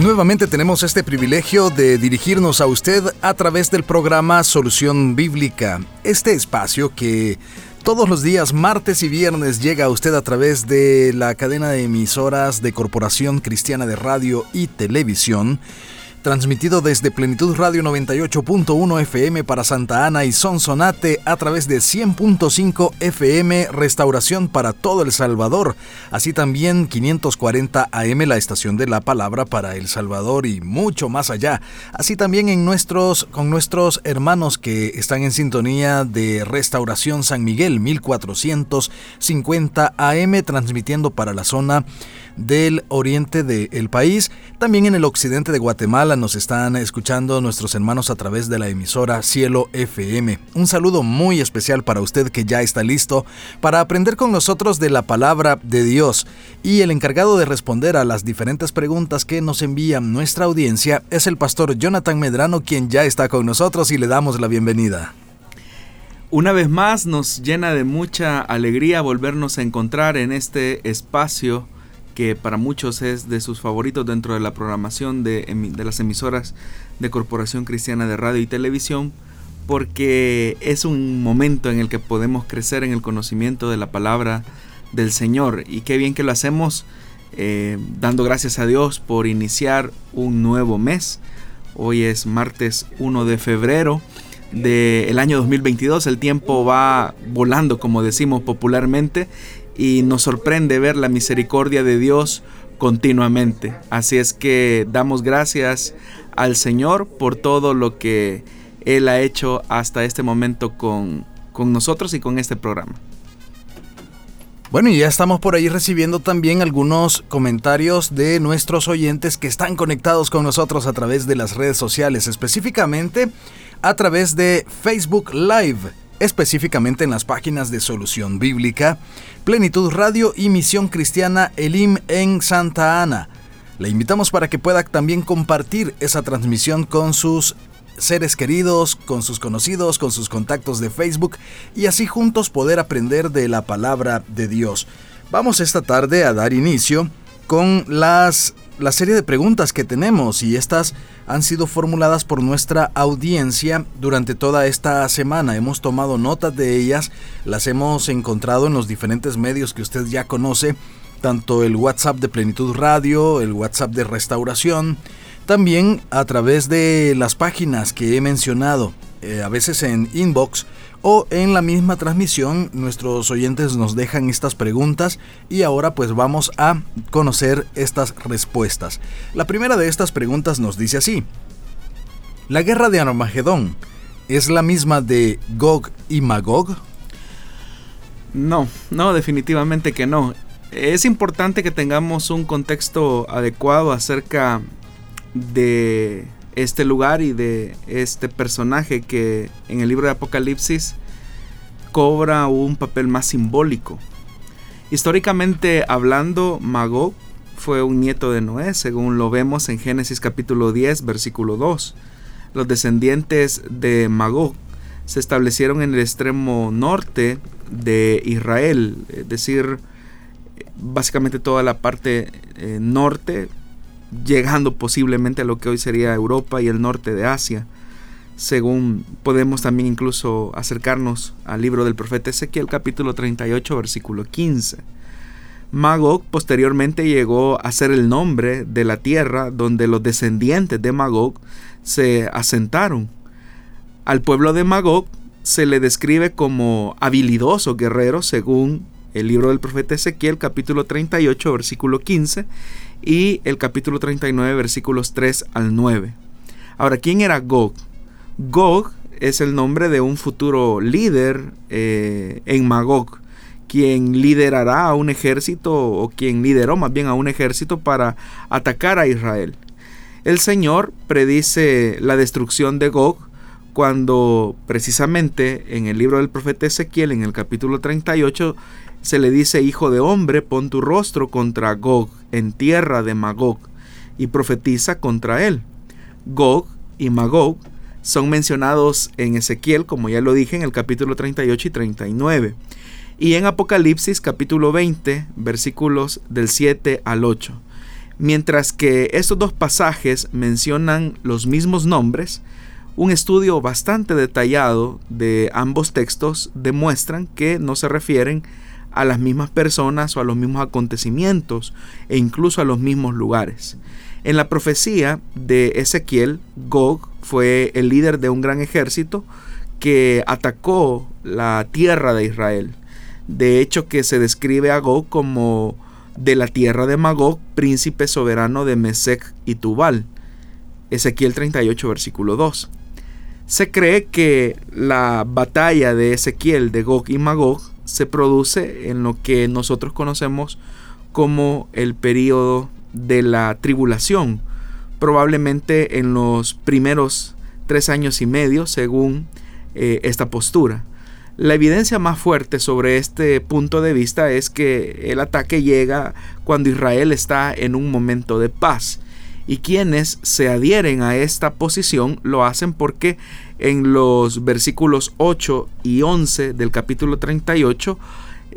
Nuevamente tenemos este privilegio de dirigirnos a usted a través del programa Solución Bíblica, este espacio que todos los días, martes y viernes, llega a usted a través de la cadena de emisoras de Corporación Cristiana de Radio y Televisión transmitido desde Plenitud Radio 98.1 FM para Santa Ana y Sonsonate a través de 100.5 FM Restauración para todo El Salvador, así también 540 AM la estación de la palabra para El Salvador y mucho más allá, así también en nuestros con nuestros hermanos que están en sintonía de Restauración San Miguel 1450 AM transmitiendo para la zona del oriente del país. También en el occidente de Guatemala nos están escuchando nuestros hermanos a través de la emisora Cielo FM. Un saludo muy especial para usted que ya está listo para aprender con nosotros de la palabra de Dios. Y el encargado de responder a las diferentes preguntas que nos envía nuestra audiencia es el pastor Jonathan Medrano, quien ya está con nosotros y le damos la bienvenida. Una vez más nos llena de mucha alegría volvernos a encontrar en este espacio que para muchos es de sus favoritos dentro de la programación de, las emisoras de Corporación Cristiana de Radio y Televisión, porque es un momento en el que podemos crecer en el conocimiento de la palabra del Señor. Y qué bien que lo hacemos eh, dando gracias a Dios por iniciar un nuevo mes. Hoy es martes 1 de febrero del año 2022. El tiempo va volando, como decimos popularmente, y nos sorprende ver la misericordia de Dios continuamente. Así es que damos gracias al Señor por todo lo que Él ha hecho hasta este momento con, con nosotros y con este programa. Bueno, y ya estamos por ahí recibiendo también algunos comentarios de nuestros oyentes que están conectados con nosotros a través de las redes sociales, específicamente a través de Facebook Live específicamente en las páginas de Solución Bíblica, Plenitud Radio y Misión Cristiana Elim en Santa Ana. Le invitamos para que pueda también compartir esa transmisión con sus seres queridos, con sus conocidos, con sus contactos de Facebook y así juntos poder aprender de la palabra de Dios. Vamos esta tarde a dar inicio con las la serie de preguntas que tenemos y estas han sido formuladas por nuestra audiencia durante toda esta semana. Hemos tomado notas de ellas, las hemos encontrado en los diferentes medios que usted ya conoce, tanto el WhatsApp de Plenitud Radio, el WhatsApp de Restauración, también a través de las páginas que he mencionado, eh, a veces en inbox o en la misma transmisión nuestros oyentes nos dejan estas preguntas y ahora pues vamos a conocer estas respuestas. La primera de estas preguntas nos dice así. ¿La guerra de Armagedón es la misma de Gog y Magog? No, no, definitivamente que no. Es importante que tengamos un contexto adecuado acerca de este lugar y de este personaje que en el libro de Apocalipsis cobra un papel más simbólico. Históricamente hablando, Magog fue un nieto de Noé, según lo vemos en Génesis capítulo 10, versículo 2. Los descendientes de Magog se establecieron en el extremo norte de Israel, es decir, básicamente toda la parte eh, norte llegando posiblemente a lo que hoy sería Europa y el norte de Asia. Según podemos también incluso acercarnos al libro del profeta Ezequiel capítulo 38 versículo 15. Magog posteriormente llegó a ser el nombre de la tierra donde los descendientes de Magog se asentaron. Al pueblo de Magog se le describe como habilidoso guerrero según el libro del profeta Ezequiel capítulo 38 versículo 15 y el capítulo 39 versículos 3 al 9. Ahora, ¿quién era Gog? Gog es el nombre de un futuro líder eh, en Magog, quien liderará a un ejército o quien lideró más bien a un ejército para atacar a Israel. El Señor predice la destrucción de Gog cuando precisamente en el libro del profeta Ezequiel, en el capítulo 38, se le dice, Hijo de hombre, pon tu rostro contra Gog en tierra de Magog y profetiza contra él. Gog y Magog son mencionados en Ezequiel, como ya lo dije, en el capítulo 38 y 39. Y en Apocalipsis capítulo 20, versículos del 7 al 8. Mientras que estos dos pasajes mencionan los mismos nombres, un estudio bastante detallado de ambos textos demuestran que no se refieren a las mismas personas o a los mismos acontecimientos e incluso a los mismos lugares. En la profecía de Ezequiel, Gog fue el líder de un gran ejército que atacó la tierra de Israel. De hecho que se describe a Gog como de la tierra de Magog, príncipe soberano de Mesec y Tubal. Ezequiel 38, versículo 2. Se cree que la batalla de Ezequiel de Gog y Magog se produce en lo que nosotros conocemos como el período de la tribulación, probablemente en los primeros tres años y medio, según eh, esta postura. La evidencia más fuerte sobre este punto de vista es que el ataque llega cuando Israel está en un momento de paz. Y quienes se adhieren a esta posición lo hacen porque en los versículos 8 y 11 del capítulo 38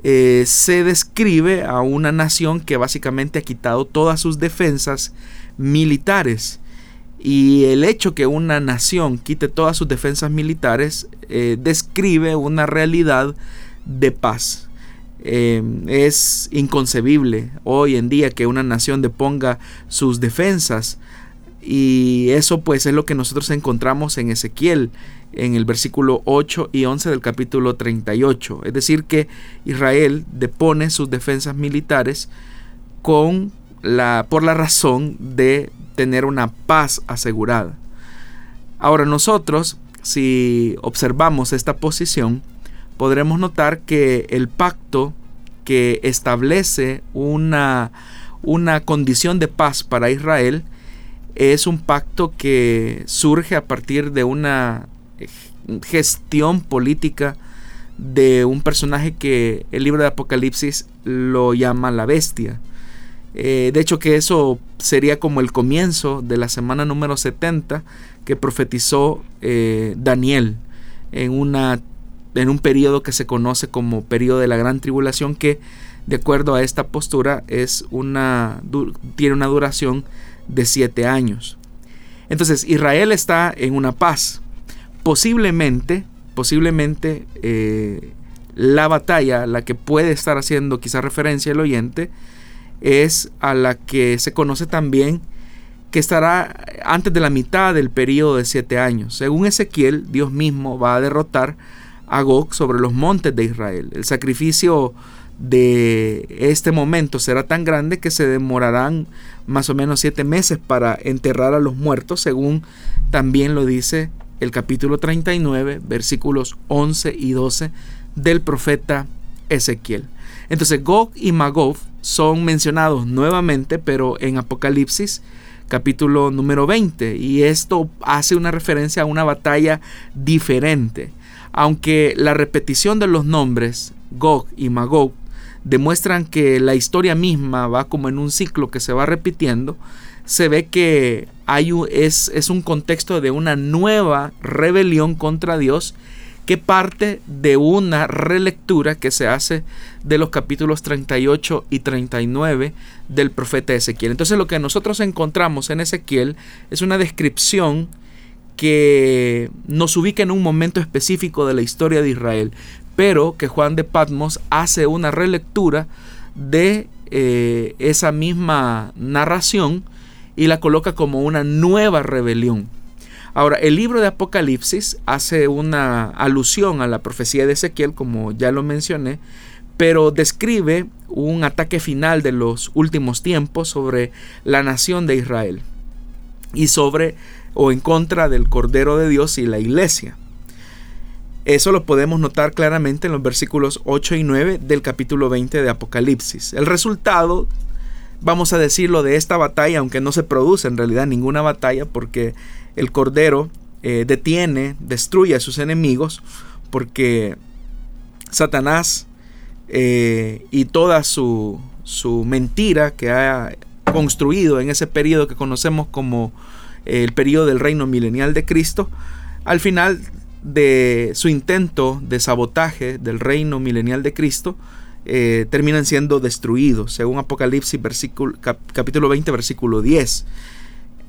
eh, se describe a una nación que básicamente ha quitado todas sus defensas militares y el hecho que una nación quite todas sus defensas militares eh, describe una realidad de paz. Em, es inconcebible hoy en día que una nación deponga sus defensas y eso pues es lo que nosotros encontramos en Ezequiel en el versículo 8 y 11 del capítulo 38. Es decir que Israel depone sus defensas militares con la, por la razón de tener una paz asegurada. Ahora nosotros, si observamos esta posición, podremos notar que el pacto que establece una, una condición de paz para Israel es un pacto que surge a partir de una gestión política de un personaje que el libro de Apocalipsis lo llama la bestia. Eh, de hecho que eso sería como el comienzo de la semana número 70 que profetizó eh, Daniel en, una, en un periodo que se conoce como periodo de la gran tribulación que de acuerdo a esta postura es una, tiene una duración de siete años. Entonces Israel está en una paz. Posiblemente, posiblemente eh, la batalla, la que puede estar haciendo quizá referencia el oyente, es a la que se conoce también que estará antes de la mitad del periodo de siete años. Según Ezequiel, Dios mismo va a derrotar a Gog sobre los montes de Israel. El sacrificio de este momento será tan grande que se demorarán más o menos siete meses para enterrar a los muertos, según también lo dice el capítulo 39, versículos 11 y 12 del profeta Ezequiel. Entonces Gog y Magog son mencionados nuevamente, pero en Apocalipsis capítulo número 20, y esto hace una referencia a una batalla diferente. Aunque la repetición de los nombres Gog y Magog demuestran que la historia misma va como en un ciclo que se va repitiendo, se ve que hay es, es un contexto de una nueva rebelión contra Dios que parte de una relectura que se hace de los capítulos 38 y 39 del profeta Ezequiel. Entonces lo que nosotros encontramos en Ezequiel es una descripción que nos ubica en un momento específico de la historia de Israel, pero que Juan de Patmos hace una relectura de eh, esa misma narración y la coloca como una nueva rebelión. Ahora, el libro de Apocalipsis hace una alusión a la profecía de Ezequiel, como ya lo mencioné, pero describe un ataque final de los últimos tiempos sobre la nación de Israel y sobre o en contra del Cordero de Dios y la iglesia. Eso lo podemos notar claramente en los versículos 8 y 9 del capítulo 20 de Apocalipsis. El resultado, vamos a decirlo, de esta batalla, aunque no se produce en realidad ninguna batalla, porque el Cordero eh, detiene, destruye a sus enemigos, porque Satanás eh, y toda su, su mentira que ha construido en ese periodo que conocemos como el periodo del reino milenial de Cristo, al final de su intento de sabotaje del reino milenial de Cristo, eh, terminan siendo destruidos, según Apocalipsis capítulo 20, versículo 10.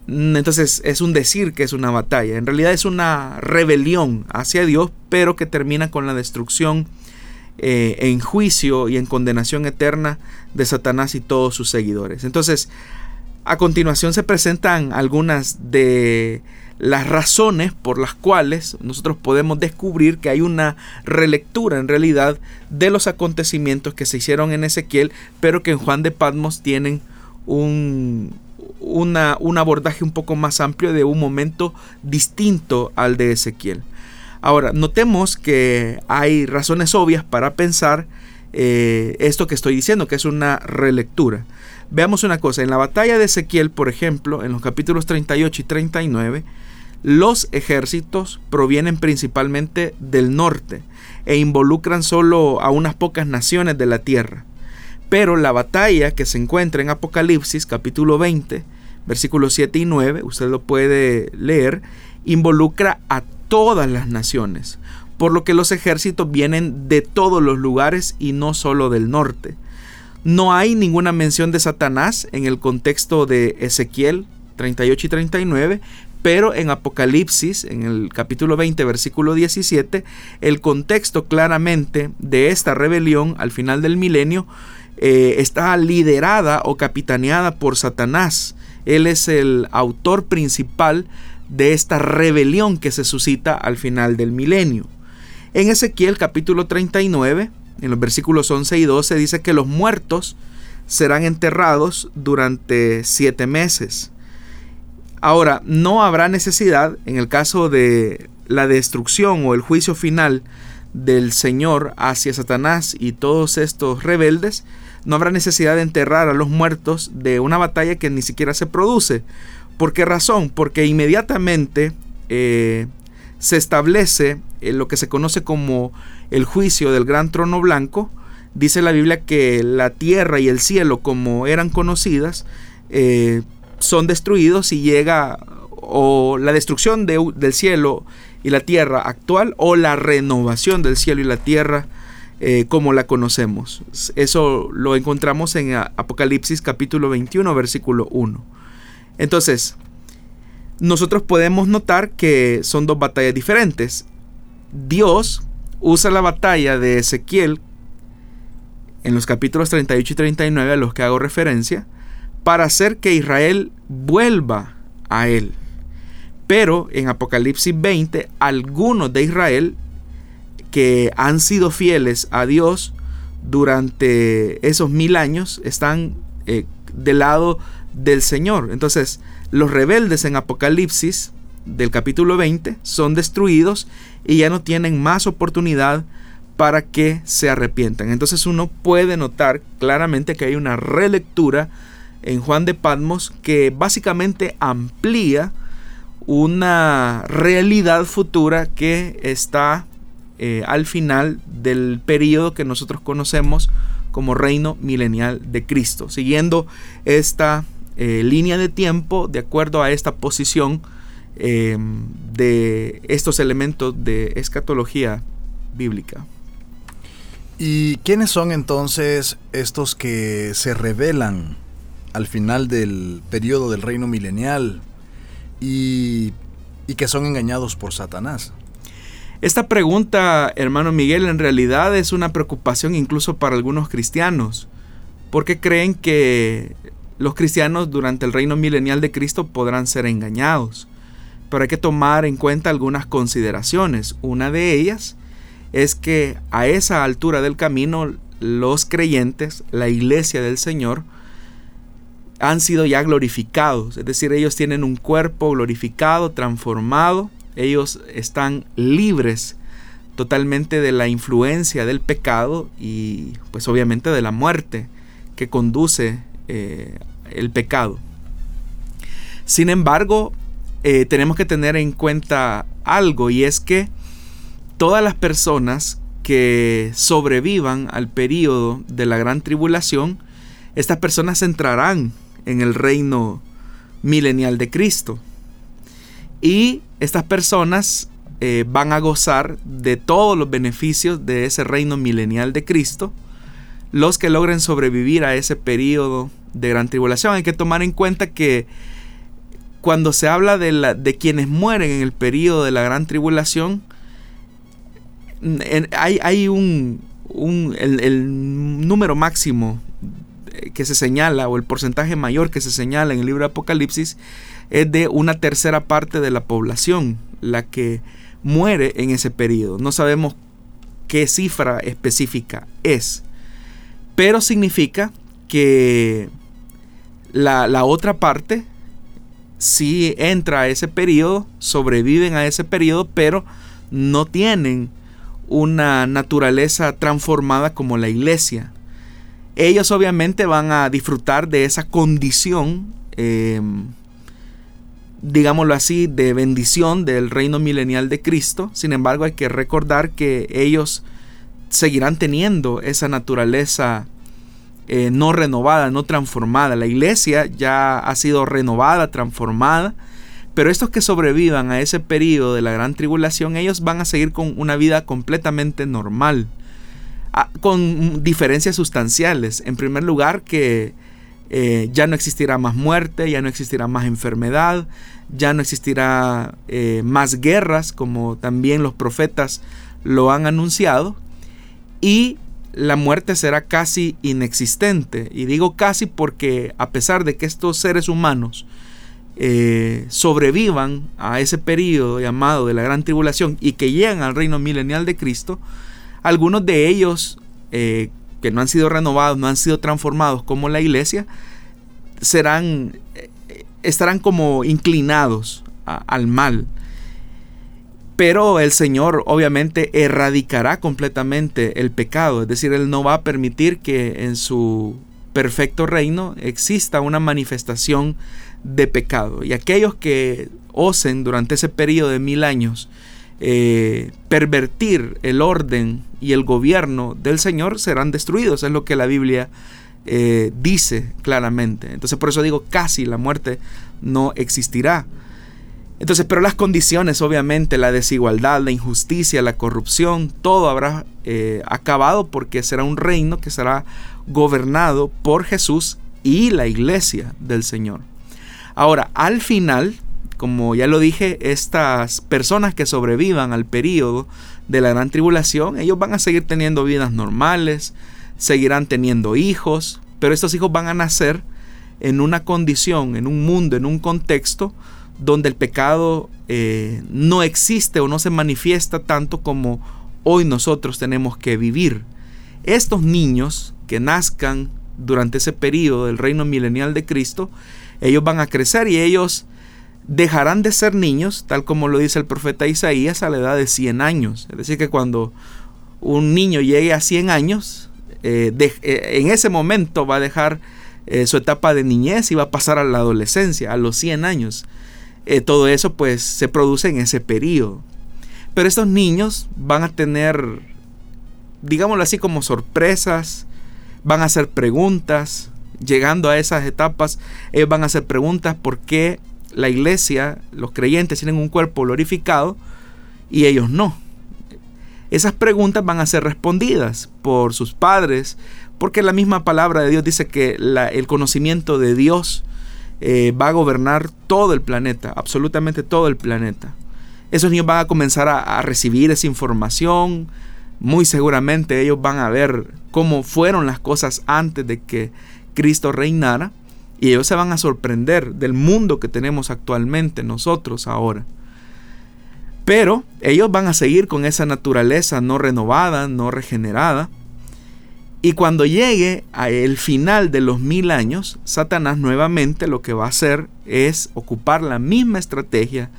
Mm, entonces es un decir que es una batalla, en realidad es una rebelión hacia Dios, pero que termina con la destrucción eh, en juicio y en condenación eterna de Satanás y todos sus seguidores. Entonces, a continuación se presentan algunas de las razones por las cuales nosotros podemos descubrir que hay una relectura en realidad de los acontecimientos que se hicieron en Ezequiel, pero que en Juan de Patmos tienen un, un abordaje un poco más amplio de un momento distinto al de Ezequiel. Ahora, notemos que hay razones obvias para pensar eh, esto que estoy diciendo, que es una relectura. Veamos una cosa, en la batalla de Ezequiel, por ejemplo, en los capítulos 38 y 39, los ejércitos provienen principalmente del norte e involucran solo a unas pocas naciones de la tierra. Pero la batalla que se encuentra en Apocalipsis capítulo 20, versículos 7 y 9, usted lo puede leer, involucra a todas las naciones, por lo que los ejércitos vienen de todos los lugares y no solo del norte. No hay ninguna mención de Satanás en el contexto de Ezequiel 38 y 39, pero en Apocalipsis, en el capítulo 20, versículo 17, el contexto claramente de esta rebelión al final del milenio eh, está liderada o capitaneada por Satanás. Él es el autor principal de esta rebelión que se suscita al final del milenio. En Ezequiel capítulo 39, en los versículos 11 y 12, dice que los muertos serán enterrados durante siete meses. Ahora, no habrá necesidad, en el caso de la destrucción o el juicio final del Señor hacia Satanás y todos estos rebeldes, no habrá necesidad de enterrar a los muertos de una batalla que ni siquiera se produce, ¿Por qué razón? Porque inmediatamente eh, se establece lo que se conoce como el juicio del gran trono blanco. Dice la Biblia que la tierra y el cielo, como eran conocidas, eh, son destruidos y llega o la destrucción del cielo y la tierra actual o la renovación del cielo y la tierra como la conocemos. Eso lo encontramos en Apocalipsis capítulo 21, versículo 1. Entonces, nosotros podemos notar que son dos batallas diferentes. Dios usa la batalla de Ezequiel en los capítulos 38 y 39 a los que hago referencia para hacer que Israel vuelva a él. Pero en Apocalipsis 20, algunos de Israel que han sido fieles a Dios durante esos mil años están eh, del lado del Señor. Entonces, los rebeldes en Apocalipsis del capítulo 20 son destruidos y ya no tienen más oportunidad para que se arrepientan. Entonces uno puede notar claramente que hay una relectura en Juan de Patmos que básicamente amplía una realidad futura que está eh, al final del periodo que nosotros conocemos como reino milenial de Cristo. Siguiendo esta eh, línea de tiempo de acuerdo a esta posición eh, de estos elementos de escatología bíblica. ¿Y quiénes son entonces estos que se revelan al final del periodo del reino milenial y, y que son engañados por Satanás? Esta pregunta, hermano Miguel, en realidad es una preocupación incluso para algunos cristianos, porque creen que los cristianos durante el reino milenial de Cristo podrán ser engañados. Pero hay que tomar en cuenta algunas consideraciones. Una de ellas es que a esa altura del camino los creyentes, la iglesia del Señor, han sido ya glorificados. Es decir, ellos tienen un cuerpo glorificado, transformado. Ellos están libres totalmente de la influencia del pecado y pues obviamente de la muerte que conduce eh, el pecado. Sin embargo, eh, tenemos que tener en cuenta algo y es que todas las personas que sobrevivan al periodo de la gran tribulación, estas personas entrarán en el reino milenial de Cristo. Y estas personas eh, van a gozar de todos los beneficios de ese reino milenial de Cristo, los que logren sobrevivir a ese periodo de gran tribulación. Hay que tomar en cuenta que cuando se habla de, la, de quienes mueren en el periodo de la gran tribulación, hay, hay un, el, el, número máximo que se señala o el porcentaje mayor que se señala en el libro de Apocalipsis es de una tercera parte de la población la que muere en ese periodo. No sabemos qué cifra específica es, pero significa que la, la otra parte si entra a ese periodo, sobreviven a ese periodo, pero no tienen una naturaleza transformada como la iglesia. Ellos obviamente van a disfrutar de esa condición, em, digámoslo así, de bendición del reino milenial de Cristo. Sin embargo, hay que recordar que ellos seguirán teniendo esa naturaleza eh, no renovada, no transformada. La iglesia ya ha sido renovada, transformada, pero estos que sobrevivan a ese periodo de la gran tribulación, ellos van a seguir con una vida completamente normal, con diferencias sustanciales. En primer lugar, que eh, ya no existirá más muerte, ya no existirá más enfermedad, ya no existirá eh, más guerras, como también los profetas lo han anunciado, y la muerte será casi inexistente. Y digo casi porque a pesar de que estos seres humanos eh, sobrevivan a ese periodo llamado de la gran tribulación y que llegan al reino milenial de Cristo, algunos de ellos eh, que no han sido renovados, no han sido transformados como la iglesia, serán, eh, estarán como inclinados al mal. Pero el Señor obviamente erradicará completamente el pecado, es decir, Él no va a permitir que en su perfecto reino exista una manifestación de pecado. Y aquellos que osen durante ese periodo de mil años eh, pervertir el orden y el gobierno del Señor serán destruidos, es lo que la Biblia eh, dice claramente. Entonces por eso digo casi la muerte no existirá. Entonces, pero las condiciones, obviamente, la desigualdad, la injusticia, la corrupción, todo habrá eh, acabado porque será un reino que será gobernado por Jesús y la iglesia del Señor. Ahora, al final, como ya lo dije, estas personas que sobrevivan al periodo de la gran tribulación, ellos van a seguir teniendo vidas normales, seguirán teniendo hijos, pero estos hijos van a nacer en una condición, en un mundo, en un contexto donde el pecado eh, no existe o no se manifiesta tanto como hoy nosotros tenemos que vivir. Estos niños que nazcan durante ese periodo del reino milenial de Cristo, ellos van a crecer y ellos dejarán de ser niños, tal como lo dice el profeta Isaías, a la edad de 100 años. Es decir, que cuando un niño llegue a 100 años, eh, eh, en ese momento va a dejar su etapa de niñez y va a pasar a la adolescencia, a los 100 años. Eh, todo eso pues se produce en ese periodo. Pero estos niños van a tener, digámoslo así, como sorpresas, van a hacer preguntas, llegando a esas etapas, ellos van a hacer preguntas por qué la iglesia, los creyentes tienen un cuerpo glorificado y ellos no. Esas preguntas van a ser respondidas por sus padres, porque la misma palabra de Dios dice que el conocimiento de Dios eh, va a gobernar todo el planeta, absolutamente todo el planeta. Esos niños van a comenzar a, recibir esa información, muy seguramente ellos van a ver cómo fueron las cosas antes de que Cristo reinara y ellos se van a sorprender del mundo que tenemos actualmente nosotros ahora. Pero ellos van a seguir con esa naturaleza no renovada, no regenerada, y cuando llegue a el final de los mil años, Satanás nuevamente lo que va a hacer es ocupar la misma estrategia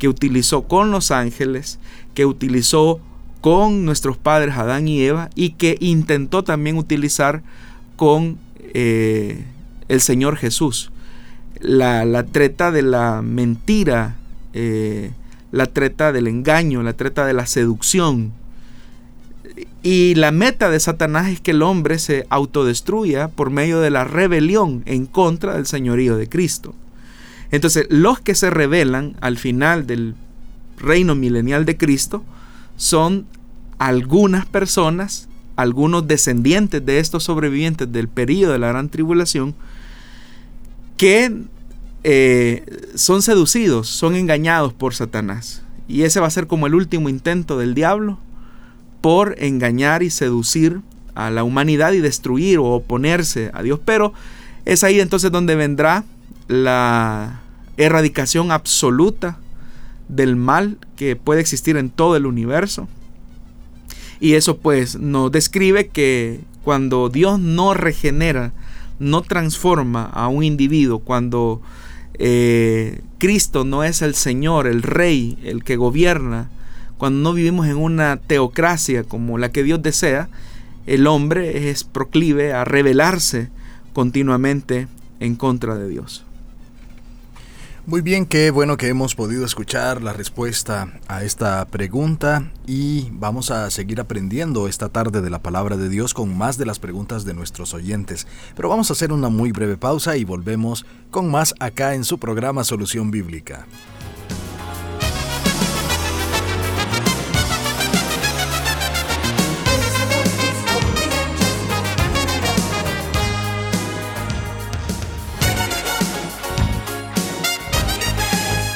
que utilizó con los ángeles, que utilizó con nuestros padres Adán y Eva y que intentó también utilizar con eh, el Señor Jesús. La, treta de la mentira, eh, la treta del engaño, la treta de la seducción. Y la meta de Satanás es que el hombre se autodestruya por medio de la rebelión en contra del señorío de Cristo. Entonces, los que se rebelan al final del reino milenial de Cristo son algunas personas, algunos descendientes de estos sobrevivientes del periodo de la gran tribulación, que eh, son seducidos, son engañados por Satanás. Y ese va a ser como el último intento del diablo por engañar y seducir a la humanidad y destruir o oponerse a Dios. Pero es ahí entonces donde vendrá la erradicación absoluta del mal que puede existir en todo el universo. Y eso pues nos describe que cuando Dios no regenera, no transforma a un individuo, cuando eh, Cristo no es el Señor, el Rey, el que gobierna, cuando no vivimos en una teocracia como la que Dios desea, el hombre es proclive a rebelarse continuamente en contra de Dios. Muy bien, qué bueno que hemos podido escuchar la respuesta a esta pregunta y vamos a seguir aprendiendo esta tarde de la palabra de Dios con más de las preguntas de nuestros oyentes. Pero vamos a hacer una muy breve pausa y volvemos con más acá en su programa Solución Bíblica.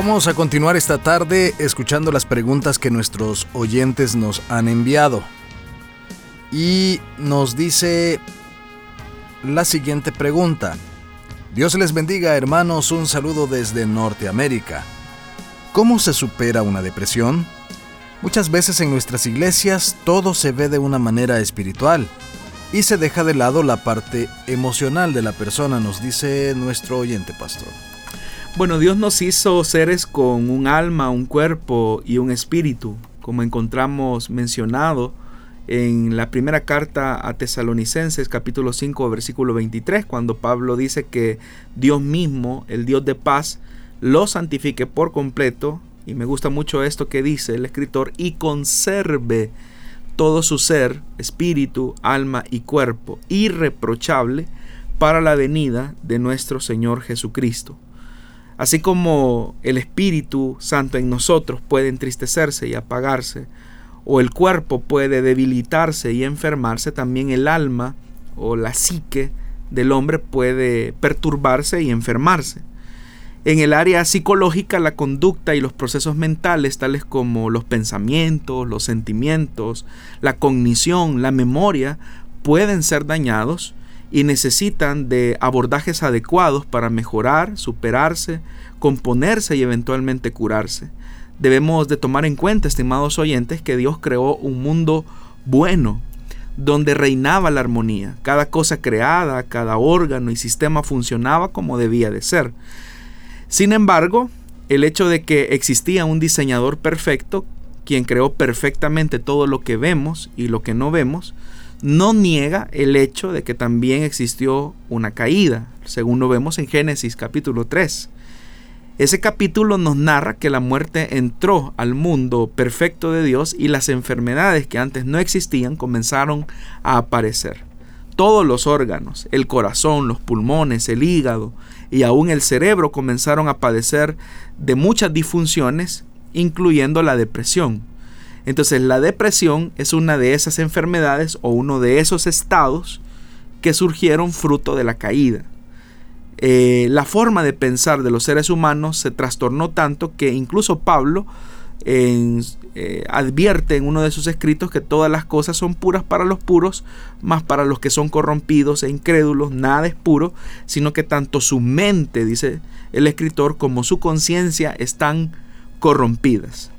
Vamos a continuar esta tarde escuchando las preguntas que nuestros oyentes nos han enviado. Y nos dice la siguiente pregunta. Dios les bendiga hermanos, un saludo desde Norteamérica. ¿Cómo se supera una depresión? Muchas veces en nuestras iglesias todo se ve de una manera espiritual y se deja de lado la parte emocional de la persona, nos dice nuestro oyente pastor. Bueno, Dios nos hizo seres con un alma, un cuerpo y un espíritu, como encontramos mencionado en la primera carta a Tesalonicenses capítulo 5 versículo 23, cuando Pablo dice que Dios mismo, el Dios de paz, lo santifique por completo, y me gusta mucho esto que dice el escritor, y conserve todo su ser, espíritu, alma y cuerpo, irreprochable para la venida de nuestro Señor Jesucristo. Así como el Espíritu Santo en nosotros puede entristecerse y apagarse, o el cuerpo puede debilitarse y enfermarse, también el alma o la psique del hombre puede perturbarse y enfermarse. En el área psicológica, la conducta y los procesos mentales, tales como los pensamientos, los sentimientos, la cognición, la memoria, pueden ser dañados y necesitan de abordajes adecuados para mejorar, superarse, componerse y eventualmente curarse. Debemos de tomar en cuenta, estimados oyentes, que Dios creó un mundo bueno, donde reinaba la armonía. Cada cosa creada, cada órgano y sistema funcionaba como debía de ser. Sin embargo, el hecho de que existía un diseñador perfecto, quien creó perfectamente todo lo que vemos y lo que no vemos, no niega el hecho de que también existió una caída, según lo vemos en Génesis capítulo 3. Ese capítulo nos narra que la muerte entró al mundo perfecto de Dios y las enfermedades que antes no existían comenzaron a aparecer. Todos los órganos, el corazón, los pulmones, el hígado y aún el cerebro comenzaron a padecer de muchas disfunciones, incluyendo la depresión. Entonces la depresión es una de esas enfermedades o uno de esos estados que surgieron fruto de la caída. eh, la forma de pensar de los seres humanos se trastornó tanto que incluso Pablo eh, advierte en uno de sus escritos que todas las cosas son puras para los puros, más para los que son corrompidos e incrédulos, nada es puro, sino que tanto su mente, dice el escritor, como su conciencia están corrompidas.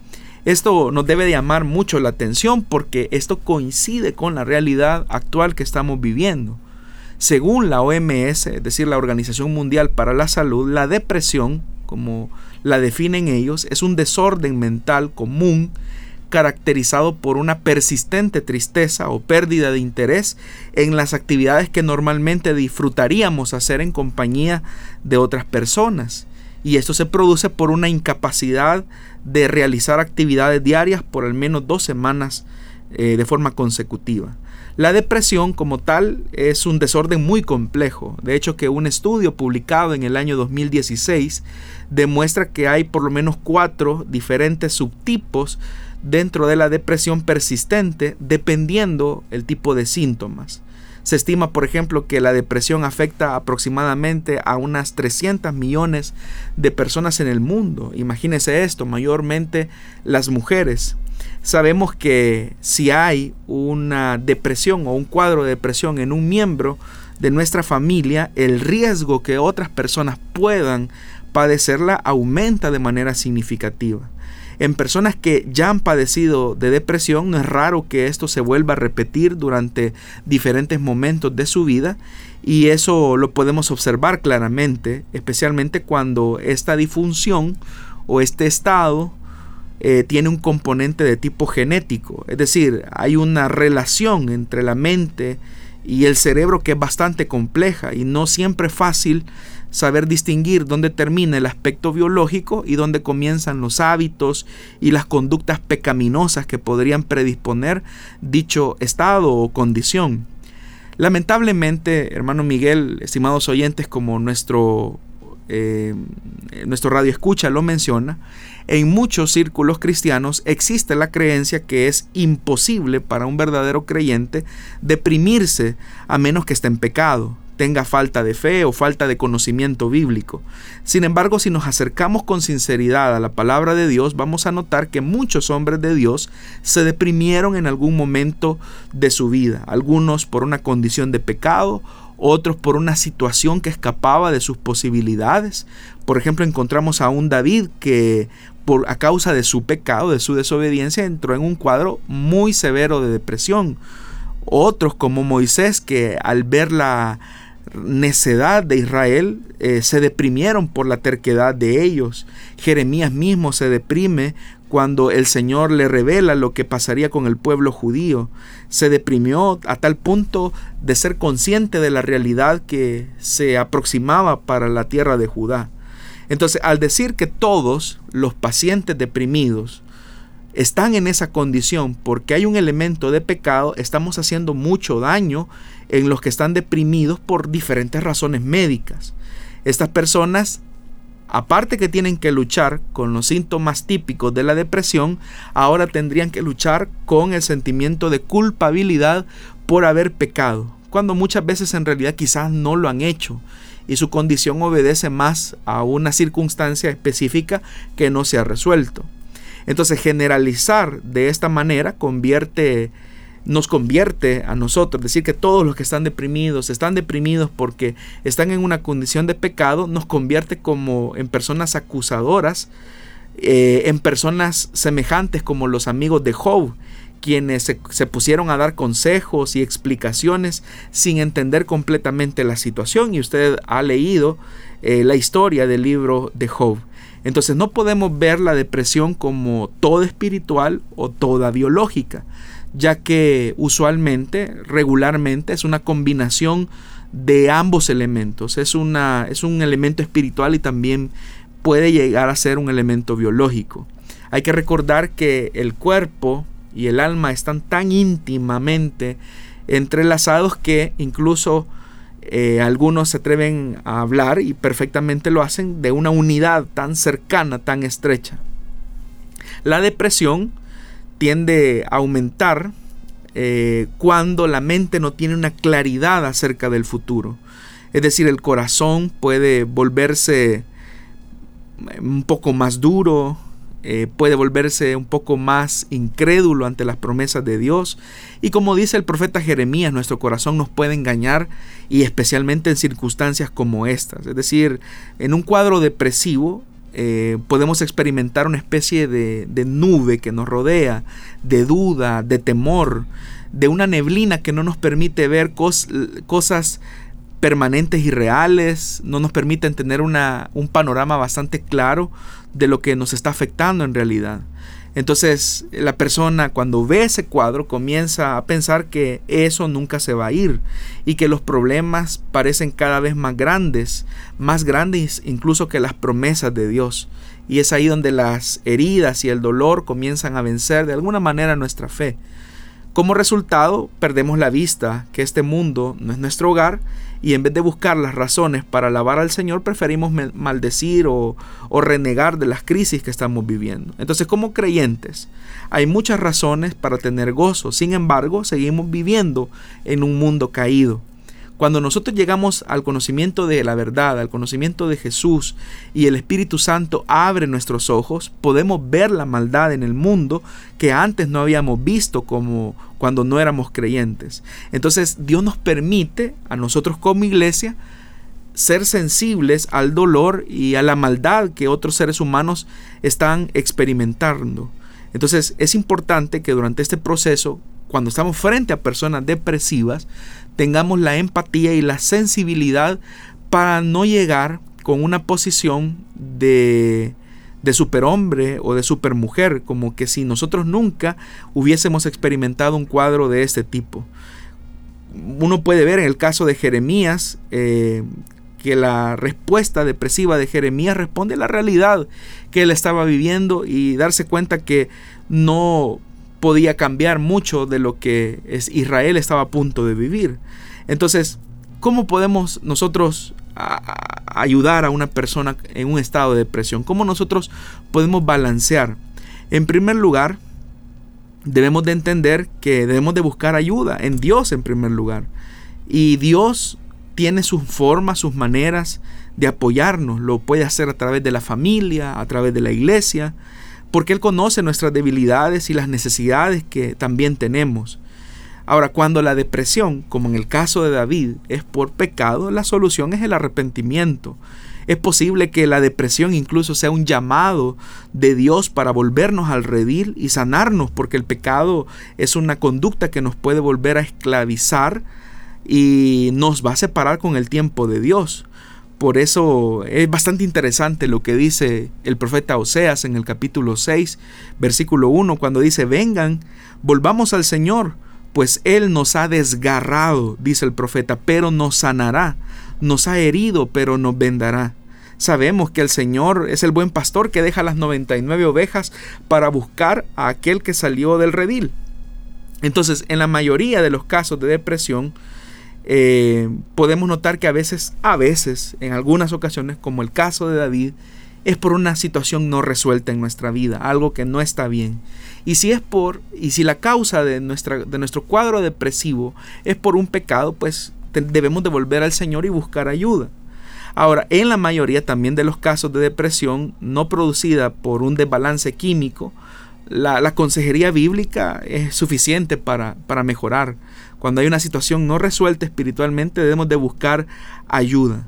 Esto nos debe llamar mucho la atención porque esto coincide con la realidad actual que estamos viviendo. Según la OMS, es decir, la Organización Mundial para la Salud, la depresión, como la definen ellos, es un desorden mental común caracterizado por una persistente tristeza o pérdida de interés en las actividades que normalmente disfrutaríamos hacer en compañía de otras personas. Y esto se produce por una incapacidad de realizar actividades diarias por al menos dos semanas eh, de forma consecutiva. La depresión como tal es un desorden muy complejo. De hecho que un estudio publicado en el año 2016 demuestra que hay por lo menos cuatro diferentes subtipos dentro de la depresión persistente dependiendo el tipo de síntomas. Se estima, por ejemplo, que la depresión afecta aproximadamente a unas 300 millones de personas en el mundo. Imagínense esto, mayormente las mujeres. Sabemos que si hay una depresión o un cuadro de depresión en un miembro de nuestra familia, el riesgo que otras personas puedan padecerla aumenta de manera significativa. En personas que ya han padecido de depresión, es raro que esto se vuelva a repetir durante diferentes momentos de su vida y eso lo podemos observar claramente, especialmente cuando esta disfunción o este estado eh, tiene un componente de tipo genético, es decir, hay una relación entre la mente y el cerebro que es bastante compleja y no siempre fácil saber distinguir dónde termina el aspecto biológico y dónde comienzan los hábitos y las conductas pecaminosas que podrían predisponer dicho estado o condición. Lamentablemente, hermano Miguel, estimados oyentes, como nuestro, eh, nuestro radio escucha lo menciona, en muchos círculos cristianos existe la creencia que es imposible para un verdadero creyente deprimirse a menos que esté en pecado tenga falta de fe o falta de conocimiento bíblico. Sin embargo, si nos acercamos con sinceridad a la palabra de Dios, vamos a notar que muchos hombres de Dios se deprimieron en algún momento de su vida, algunos por una condición de pecado, otros por una situación que escapaba de sus posibilidades. Por ejemplo, encontramos a un David que por a causa de su pecado, de su desobediencia, entró en un cuadro muy severo de depresión. Otros como Moisés que al ver la necedad de Israel eh, se deprimieron por la terquedad de ellos. Jeremías mismo se deprime cuando el Señor le revela lo que pasaría con el pueblo judío. Se deprimió a tal punto de ser consciente de la realidad que se aproximaba para la tierra de Judá. Entonces, al decir que todos los pacientes deprimidos están en esa condición porque hay un elemento de pecado, estamos haciendo mucho daño en los que están deprimidos por diferentes razones médicas. Estas personas, aparte que tienen que luchar con los síntomas típicos de la depresión, ahora tendrían que luchar con el sentimiento de culpabilidad por haber pecado, cuando muchas veces en realidad quizás no lo han hecho y su condición obedece más a una circunstancia específica que no se ha resuelto. Entonces generalizar de esta manera convierte nos convierte a nosotros, decir que todos los que están deprimidos están deprimidos porque están en una condición de pecado, nos convierte como en personas acusadoras, eh, en personas semejantes como los amigos de Job, quienes se, pusieron a dar consejos y explicaciones sin entender completamente la situación. Y usted ha leído eh, la historia del libro de Job. Entonces no podemos ver la depresión como toda espiritual o toda biológica ya que usualmente, regularmente, es una combinación de ambos elementos. Es, una, es un elemento espiritual y también puede llegar a ser un elemento biológico. Hay que recordar que el cuerpo y el alma están tan íntimamente entrelazados que incluso eh, algunos se atreven a hablar y perfectamente lo hacen de una unidad tan cercana, tan estrecha. La depresión tiende a aumentar eh, cuando la mente no tiene una claridad acerca del futuro. Es decir, el corazón puede volverse un poco más duro, eh, puede volverse un poco más incrédulo ante las promesas de Dios. Y como dice el profeta Jeremías, nuestro corazón nos puede engañar y especialmente en circunstancias como estas. Es decir, en un cuadro depresivo eh, podemos experimentar una especie de, de nube que nos rodea, de duda, de temor, de una neblina que no nos permite ver cosas permanentes y reales, no nos permiten tener una, un panorama bastante claro de lo que nos está afectando en realidad. Entonces la persona cuando ve ese cuadro comienza a pensar que eso nunca se va a ir y que los problemas parecen cada vez más grandes, más grandes incluso que las promesas de Dios. Y es ahí donde las heridas y el dolor comienzan a vencer de alguna manera nuestra fe. Como resultado, perdemos la vista que este mundo no es nuestro hogar y en vez de buscar las razones para alabar al Señor, preferimos maldecir o, renegar de las crisis que estamos viviendo. Entonces, como creyentes, hay muchas razones para tener gozo, sin embargo, seguimos viviendo en un mundo caído. Cuando nosotros llegamos al conocimiento de la verdad, al conocimiento de Jesús y el Espíritu Santo abre nuestros ojos, podemos ver la maldad en el mundo que antes no habíamos visto como cuando no éramos creyentes. Entonces Dios nos permite a nosotros como iglesia ser sensibles al dolor y a la maldad que otros seres humanos están experimentando. Entonces es importante que durante este proceso, cuando estamos frente a personas depresivas, tengamos la empatía y la sensibilidad para no llegar con una posición de, de superhombre o de supermujer, como que si nosotros nunca hubiésemos experimentado un cuadro de este tipo. Uno puede ver en el caso de Jeremías eh, que la respuesta depresiva de Jeremías responde a la realidad que él estaba viviendo y darse cuenta que no podía cambiar mucho de lo que Israel estaba a punto de vivir. Entonces, ¿cómo podemos nosotros ayudar a una persona en un estado de depresión? ¿Cómo nosotros podemos balancear? En primer lugar, debemos de entender que debemos de buscar ayuda en Dios en primer lugar. Y Dios tiene sus formas, sus maneras de apoyarnos. Lo puede hacer a través de la familia, a través de la iglesia, porque Él conoce nuestras debilidades y las necesidades que también tenemos. Ahora, cuando la depresión, como en el caso de David, es por pecado, la solución es el arrepentimiento. Es posible que la depresión incluso sea un llamado de Dios para volvernos al redil y sanarnos, porque el pecado es una conducta que nos puede volver a esclavizar y nos va a separar con el tiempo de Dios. Por eso es bastante interesante lo que dice el profeta Oseas en el capítulo 6, versículo 1, cuando dice, vengan, volvamos al Señor, pues Él nos ha desgarrado, dice el profeta, pero nos sanará, nos ha herido, pero nos vendará. Sabemos que el Señor es el buen pastor que deja las 99 ovejas para buscar a aquel que salió del redil. Entonces, en la mayoría de los casos de depresión, eh, podemos notar que a veces, a veces, en algunas ocasiones, como el caso de David, es por una situación no resuelta en nuestra vida, algo que no está bien. Y si es por, y si la causa de, nuestra, de nuestro cuadro depresivo es por un pecado, pues debemos de volver al Señor y buscar ayuda. Ahora, en la mayoría también de los casos de depresión no producida por un desbalance químico, la, consejería bíblica es suficiente para, para mejorar. Cuando hay una situación no resuelta espiritualmente debemos de buscar ayuda.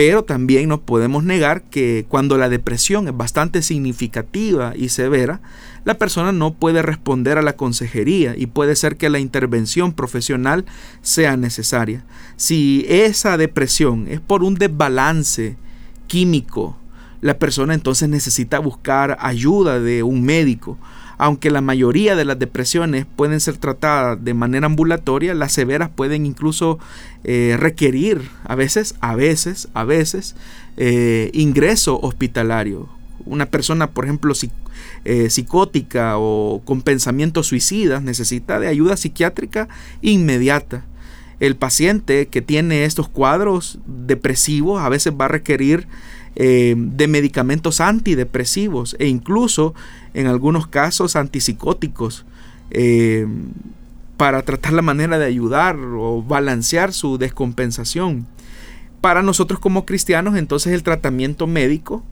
Pero también no podemos negar que cuando la depresión es bastante significativa y severa, la persona no puede responder a la consejería y puede ser que la intervención profesional sea necesaria. Si esa depresión es por un desbalance químico, la persona entonces necesita buscar ayuda de un médico aunque la mayoría de las depresiones pueden ser tratadas de manera ambulatoria, las severas pueden incluso eh, requerir a veces, a veces, a veces, eh, ingreso hospitalario. Una persona, por ejemplo, eh, psicótica o con pensamientos suicidas necesita de ayuda psiquiátrica inmediata. El paciente que tiene estos cuadros depresivos a veces va a requerir eh, de medicamentos antidepresivos e incluso en algunos casos antipsicóticos eh, para tratar la manera de ayudar o balancear su descompensación. Para nosotros como cristianos, entonces el tratamiento médico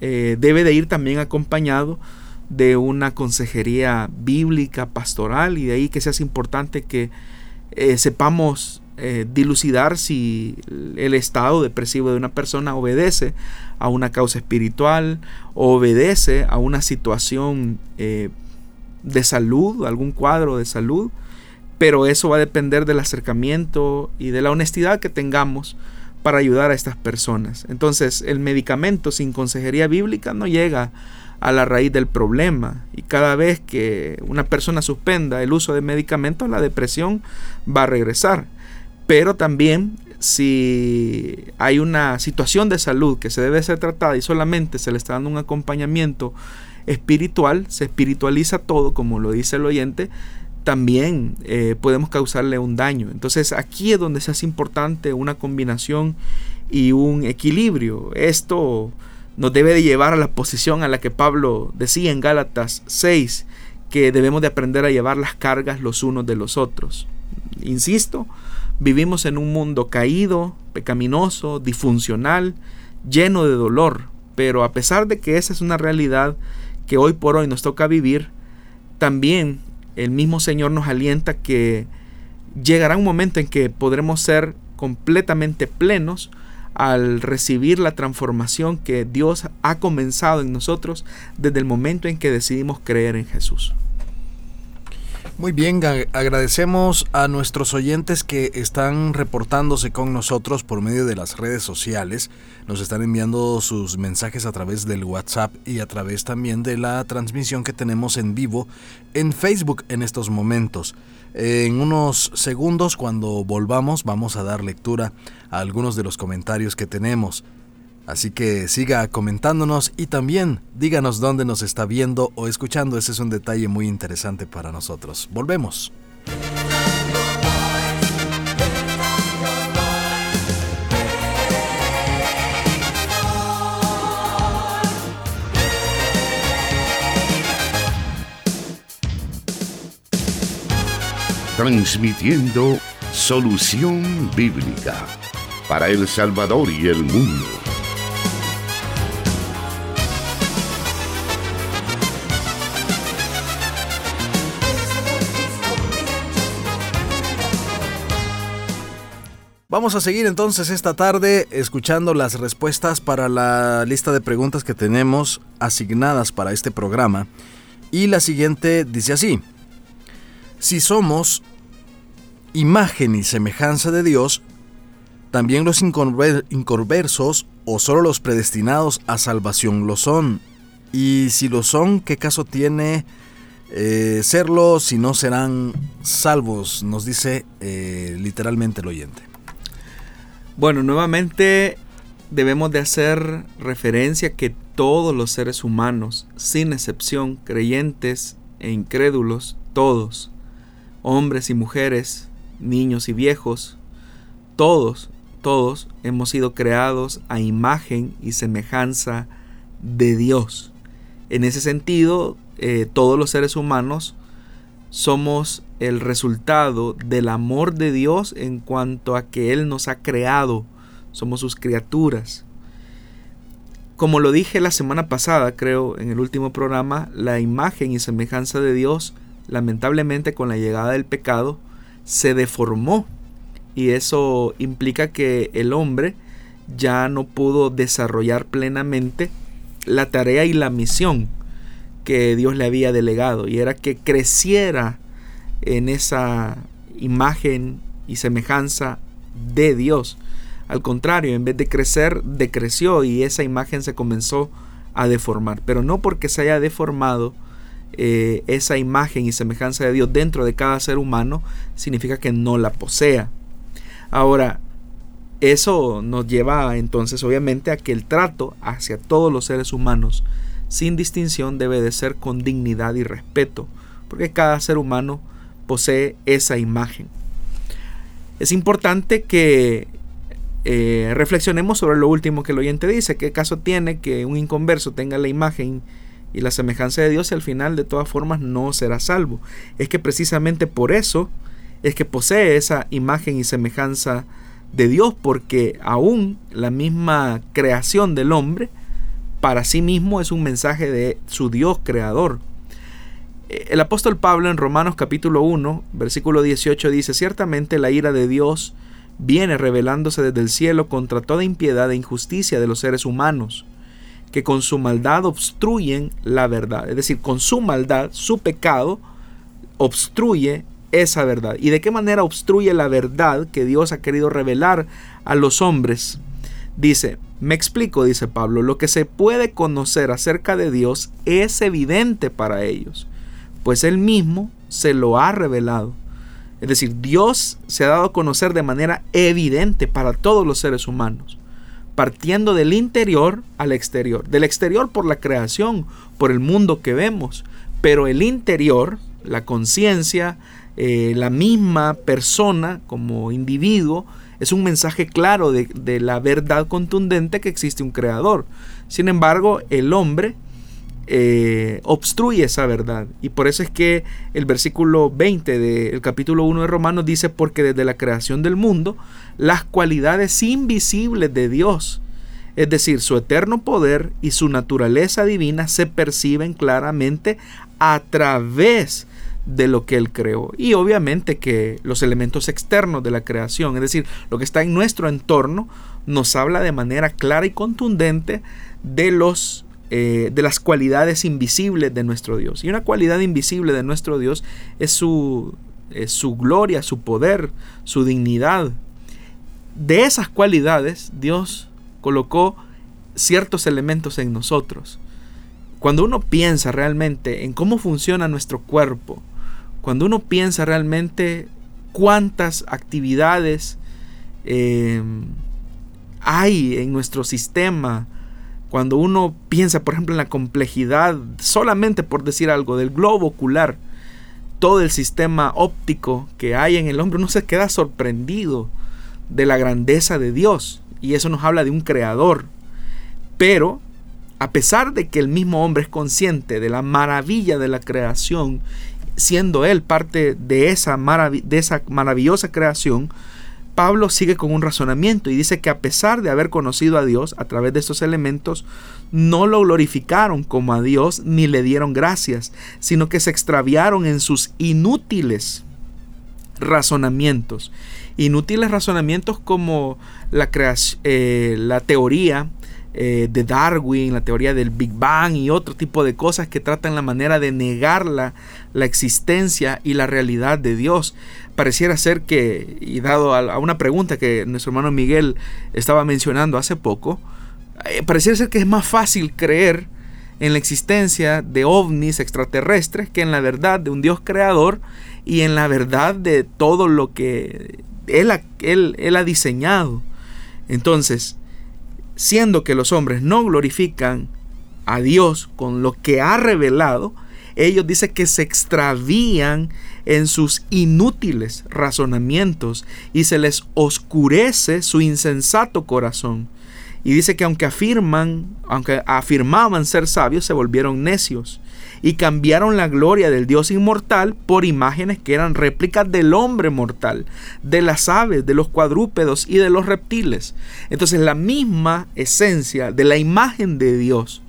eh, debe de ir también acompañado de una consejería bíblica, pastoral, y de ahí que sea importante que sepamos eh, dilucidar si el estado depresivo de una persona obedece a una causa espiritual, obedece a una situación de salud, algún cuadro de salud, pero eso va a depender del acercamiento y de la honestidad que tengamos para ayudar a estas personas. Entonces, el medicamento sin consejería bíblica no llega a la raíz del problema y cada vez que una persona suspenda el uso de medicamentos, la depresión va a regresar. Pero también si hay una situación de salud que se debe ser tratada y solamente se le está dando un acompañamiento espiritual, se espiritualiza todo, como lo dice el oyente, también eh, podemos causarle un daño. Entonces aquí es donde se hace importante una combinación y un equilibrio. Esto nos debe de llevar a la posición a la que Pablo decía en Gálatas 6, que debemos de aprender a llevar las cargas los unos de los otros. Insisto, vivimos en un mundo caído, pecaminoso, disfuncional, lleno de dolor, pero a pesar de que esa es una realidad que hoy por hoy nos toca vivir, también el mismo Señor nos alienta que llegará un momento en que podremos ser completamente plenos al recibir la transformación que Dios ha comenzado en nosotros desde el momento en que decidimos creer en Jesús. Muy bien, agradecemos a nuestros oyentes que están reportándose con nosotros por medio de las redes sociales. Nos están enviando sus mensajes a través del WhatsApp y a través también de la transmisión que tenemos en vivo en Facebook en estos momentos. En unos segundos, cuando volvamos, vamos a dar lectura a algunos de los comentarios que tenemos. Así que siga comentándonos y también díganos dónde nos está viendo o escuchando. Ese es un detalle muy interesante para nosotros. Volvemos. Transmitiendo solución bíblica para El Salvador y el mundo Vamos a seguir entonces esta tarde escuchando las respuestas para la lista de preguntas que tenemos asignadas para este programa. Y la siguiente dice así, si somos imagen y semejanza de Dios, también los inconversos o solo los predestinados a salvación lo son. Y si lo son, ¿qué caso tiene eh, serlo si no serán salvos? Nos dice eh, literalmente el oyente. Bueno, nuevamente debemos de hacer referencia que todos los seres humanos, sin excepción, creyentes e incrédulos, todos, hombres y mujeres, niños y viejos, todos, todos hemos sido creados a imagen y semejanza de Dios. En ese sentido, eh, todos los seres humanos somos el resultado del amor de Dios en cuanto a que Él nos ha creado, somos sus criaturas. Como lo dije la semana pasada, creo, en el último programa, la imagen y semejanza de Dios, lamentablemente con la llegada del pecado, se deformó. Y eso implica que el hombre ya no pudo desarrollar plenamente la tarea y la misión que Dios le había delegado y era que creciera en esa imagen y semejanza de Dios. Al contrario, en vez de crecer, decreció y esa imagen se comenzó a deformar. Pero no porque se haya deformado eh, esa imagen y semejanza de Dios dentro de cada ser humano, significa que no la posea. Ahora, eso nos lleva entonces obviamente a que el trato hacia todos los seres humanos sin distinción debe de ser con dignidad y respeto, porque cada ser humano posee esa imagen. Es importante que eh, reflexionemos sobre lo último que el oyente dice, qué caso tiene que un inconverso tenga la imagen y la semejanza de Dios y al final de todas formas no será salvo. Es que precisamente por eso es que posee esa imagen y semejanza de Dios porque aún la misma creación del hombre para sí mismo es un mensaje de su Dios creador. El apóstol Pablo en Romanos capítulo 1, versículo 18 dice, ciertamente la ira de Dios viene revelándose desde el cielo contra toda impiedad e injusticia de los seres humanos, que con su maldad obstruyen la verdad. Es decir, con su maldad, su pecado, obstruye esa verdad. ¿Y de qué manera obstruye la verdad que Dios ha querido revelar a los hombres? Dice, me explico, dice Pablo, lo que se puede conocer acerca de Dios es evidente para ellos, pues Él mismo se lo ha revelado. Es decir, Dios se ha dado a conocer de manera evidente para todos los seres humanos, partiendo del interior al exterior. Del exterior por la creación, por el mundo que vemos, pero el interior, la conciencia, eh, la misma persona como individuo, es un mensaje claro de, de, la verdad contundente que existe un creador. Sin embargo, el hombre eh, obstruye esa verdad. Y por eso es que el versículo 20 del capítulo 1 de Romanos dice, porque desde la creación del mundo, las cualidades invisibles de Dios, es decir, su eterno poder y su naturaleza divina, se perciben claramente a través de lo que Él creó. Y obviamente que los elementos externos de la creación, es decir, lo que está en nuestro entorno, nos habla de manera clara y contundente de los eh, de las cualidades invisibles de nuestro Dios. Y una cualidad invisible de nuestro Dios es su, su gloria, su poder, su dignidad. De esas cualidades Dios colocó ciertos elementos en nosotros. Cuando uno piensa realmente en cómo funciona nuestro cuerpo, cuando uno piensa realmente cuántas actividades eh, hay en nuestro sistema, cuando uno piensa, por ejemplo, en la complejidad, solamente por decir algo, del globo ocular, todo el sistema óptico que hay en el hombre, uno se queda sorprendido de la grandeza de Dios. Y eso nos habla de un creador. Pero, a pesar de que el mismo hombre es consciente de la maravilla de la creación siendo él parte de esa, de esa maravillosa creación, Pablo sigue con un razonamiento y dice que a pesar de haber conocido a Dios a través de estos elementos, no lo glorificaron como a Dios ni le dieron gracias, sino que se extraviaron en sus inútiles razonamientos. Inútiles razonamientos como la, eh, la teoría eh, de Darwin, la teoría del Big Bang y otro tipo de cosas que tratan la manera de negar la, la existencia y la realidad de Dios. Pareciera ser que, y dado a, una pregunta que nuestro hermano Miguel estaba mencionando hace poco, eh, pareciera ser que es más fácil creer en la existencia de ovnis extraterrestres que en la verdad de un Dios creador y en la verdad de todo lo que Él, él, él ha diseñado. Entonces, siendo que los hombres no glorifican a Dios con lo que ha revelado, ellos dicen que se extravían en sus inútiles razonamientos y se les oscurece su insensato corazón. Y dice que aunque afirman, aunque afirmaban ser sabios, se volvieron necios y cambiaron la gloria del Dios inmortal por imágenes que eran réplicas del hombre mortal, de las aves, de los cuadrúpedos y de los reptiles. Entonces la misma esencia de la imagen de Dios,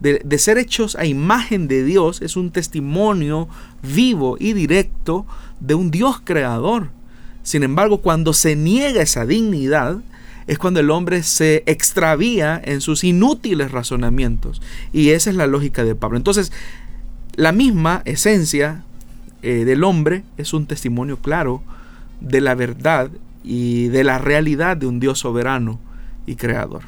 de, ser hechos a imagen de Dios, es un testimonio vivo y directo de un Dios creador. Sin embargo, cuando se niega esa dignidad, es cuando el hombre se extravía en sus inútiles razonamientos. Y esa es la lógica de Pablo. Entonces, la misma esencia eh, del hombre es un testimonio claro de la verdad y de la realidad de un Dios soberano y creador.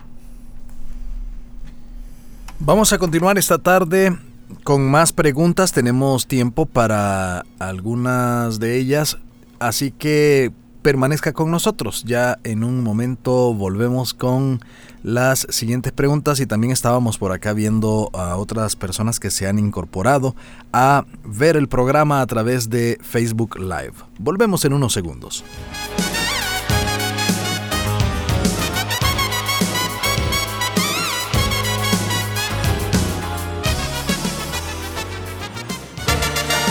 Vamos a continuar esta tarde con más preguntas. Tenemos tiempo para algunas de ellas, así que permanezca con nosotros. Ya en un momento volvemos con las siguientes preguntas y también estábamos por acá viendo a otras personas que se han incorporado a ver el programa a través de Facebook Live. Volvemos en unos segundos.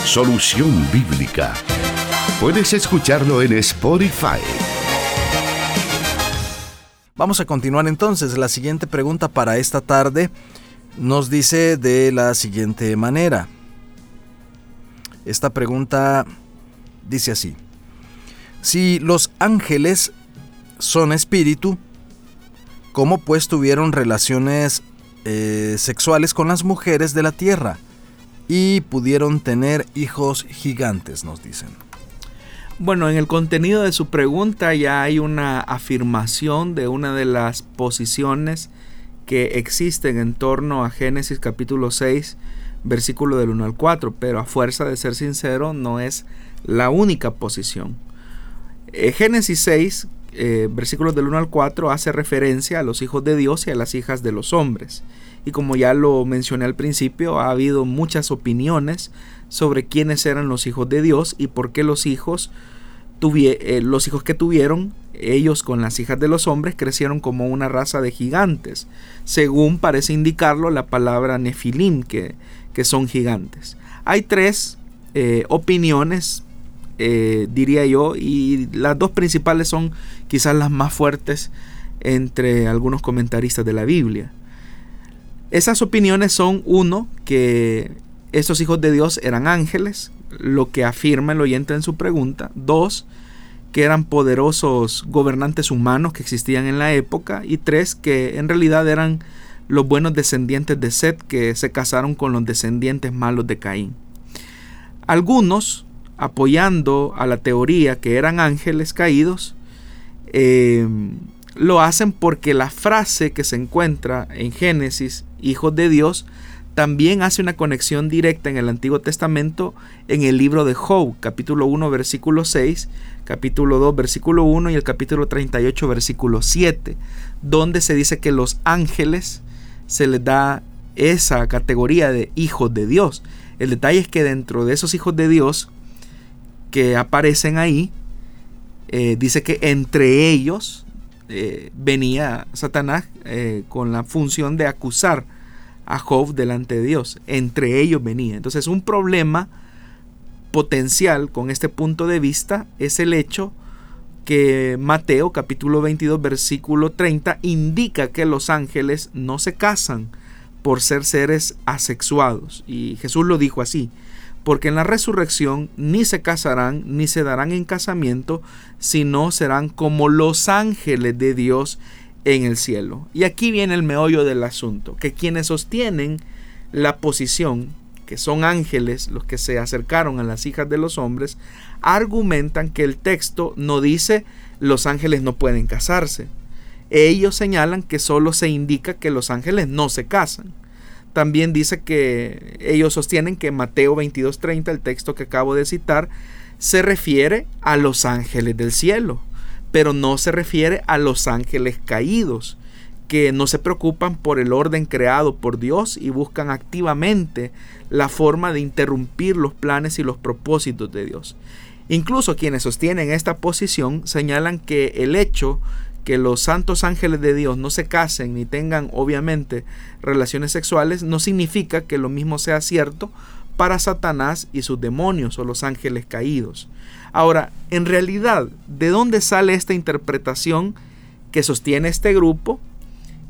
Solución Bíblica Puedes escucharlo en Spotify. Vamos a continuar entonces. La siguiente pregunta para esta tarde nos dice de la siguiente manera. Esta pregunta dice así. Si los ángeles son espíritu, ¿cómo pues tuvieron relaciones eh, sexuales con las mujeres de la tierra? Y pudieron tener hijos gigantes, nos dicen. Bueno, en el contenido de su pregunta ya hay una afirmación de una de las posiciones que existen en torno a Génesis capítulo 6, versículo del 1 al 4, pero a fuerza de ser sincero no es la única posición. Eh, Génesis 6, eh, versículos del 1 al 4, hace referencia a los hijos de Dios y a las hijas de los hombres. Y como ya lo mencioné al principio, ha habido muchas opiniones sobre quiénes eran los hijos de Dios y por qué los hijos, eh, los hijos que tuvieron ellos con las hijas de los hombres crecieron como una raza de gigantes, según parece indicarlo la palabra nefilim, que, que son gigantes. Hay tres eh, opiniones, eh, diría yo, y las dos principales son quizás las más fuertes entre algunos comentaristas de la Biblia. Esas opiniones son, uno, que estos hijos de Dios eran ángeles, lo que afirma el oyente en su pregunta. Dos, que eran poderosos gobernantes humanos que existían en la época. Y tres, que en realidad eran los buenos descendientes de Seth que se casaron con los descendientes malos de Caín. Algunos, apoyando a la teoría que eran ángeles caídos, eh, lo hacen porque la frase que se encuentra en Génesis, hijos de Dios, también hace una conexión directa en el Antiguo Testamento en el libro de Job, capítulo 1, versículo 6, capítulo 2, versículo 1 y el capítulo 38, versículo 7, donde se dice que los ángeles se les da esa categoría de hijos de Dios. El detalle es que dentro de esos hijos de Dios que aparecen ahí, eh, dice que entre ellos eh, venía Satanás eh, con la función de acusar a Job delante de Dios. Entre ellos venía. Entonces un problema potencial con este punto de vista es el hecho que Mateo capítulo 22 versículo 30 indica que los ángeles no se casan por ser seres asexuados. Y Jesús lo dijo así porque en la resurrección ni se casarán ni se darán en casamiento, sino serán como los ángeles de Dios en el cielo. Y aquí viene el meollo del asunto, que quienes sostienen la posición, que son ángeles los que se acercaron a las hijas de los hombres, argumentan que el texto no dice los ángeles no pueden casarse. Ellos señalan que solo se indica que los ángeles no se casan también dice que ellos sostienen que Mateo 22:30, el texto que acabo de citar, se refiere a los ángeles del cielo, pero no se refiere a los ángeles caídos, que no se preocupan por el orden creado por Dios y buscan activamente la forma de interrumpir los planes y los propósitos de Dios. Incluso quienes sostienen esta posición señalan que el hecho que los santos ángeles de Dios no se casen ni tengan obviamente relaciones sexuales, no significa que lo mismo sea cierto para Satanás y sus demonios o los ángeles caídos. Ahora, en realidad, ¿de dónde sale esta interpretación que sostiene este grupo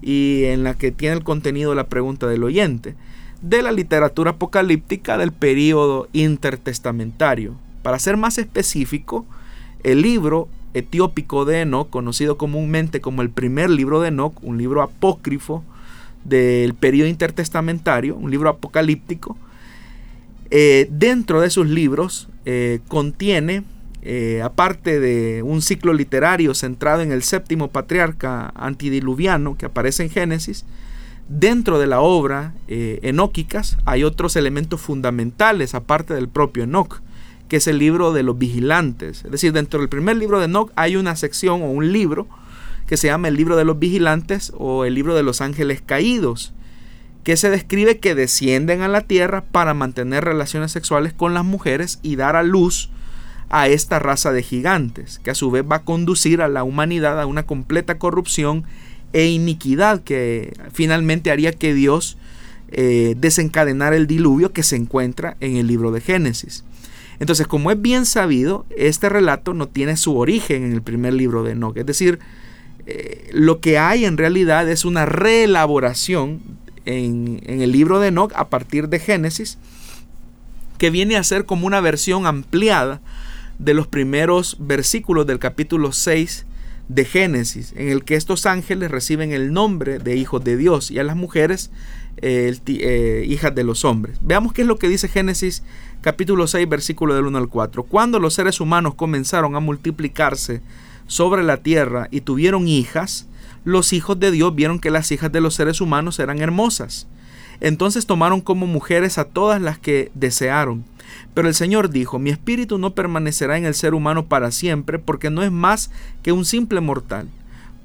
y en la que tiene el contenido la pregunta del oyente? De la literatura apocalíptica del período intertestamentario. Para ser más específico, el libro etiópico de Enoch, conocido comúnmente como el primer libro de Enoch, un libro apócrifo del periodo intertestamentario, un libro apocalíptico. Eh, dentro de sus libros eh, contiene, eh, aparte de un ciclo literario centrado en el séptimo patriarca antidiluviano que aparece en Génesis, dentro de la obra enóquicas hay otros elementos fundamentales aparte del propio Enoch que es el libro de los vigilantes. Es decir, dentro del primer libro de Enoch hay una sección o un libro que se llama el libro de los vigilantes o el libro de los ángeles caídos, que se describe que descienden a la tierra para mantener relaciones sexuales con las mujeres y dar a luz a esta raza de gigantes, que a su vez va a conducir a la humanidad a una completa corrupción e iniquidad que finalmente haría que Dios eh, desencadenara el diluvio que se encuentra en el libro de Génesis. Entonces, como es bien sabido, este relato no tiene su origen en el primer libro de Enoch. Es decir, eh, lo que hay en realidad es una reelaboración en, en el libro de Enoch a partir de Génesis, que viene a ser como una versión ampliada de los primeros versículos del capítulo 6 de Génesis, en el que estos ángeles reciben el nombre de hijos de Dios y a las mujeres eh, eh, hijas de los hombres. Veamos qué es lo que dice Génesis capítulo 6 versículo del 1 al 4. Cuando los seres humanos comenzaron a multiplicarse sobre la tierra y tuvieron hijas, los hijos de Dios vieron que las hijas de los seres humanos eran hermosas. Entonces tomaron como mujeres a todas las que desearon. Pero el Señor dijo, mi espíritu no permanecerá en el ser humano para siempre, porque no es más que un simple mortal.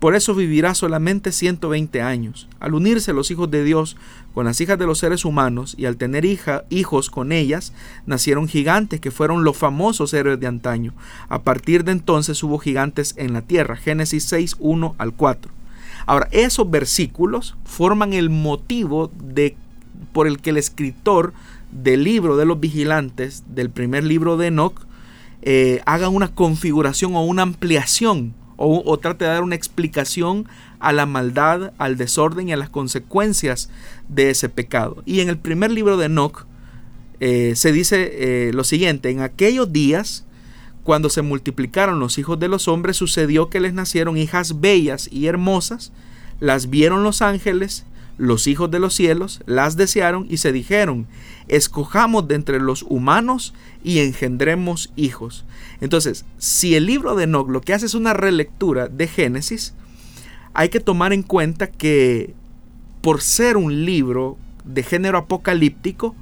Por eso vivirá solamente 120 años. Al unirse los hijos de Dios con las hijas de los seres humanos y al tener hijos con ellas, nacieron gigantes que fueron los famosos héroes de antaño. A partir de entonces hubo gigantes en la tierra. Génesis 6, 1 al 4. Ahora, esos versículos forman el motivo de, por el que el escritor del libro de los vigilantes, del primer libro de Enoch, eh, haga una configuración o una ampliación o, trate de dar una explicación a la maldad, al desorden y a las consecuencias de ese pecado. Y en el primer libro de Enoch eh, se dice eh, lo siguiente, en aquellos días, cuando se multiplicaron los hijos de los hombres, sucedió que les nacieron hijas bellas y hermosas, las vieron los ángeles, los hijos de los cielos, las desearon y se dijeron, escojamos de entre los humanos y engendremos hijos. Entonces, si el libro de Enoch lo que hace es una relectura de Génesis, hay que tomar en cuenta que por ser un libro de género apocalíptico,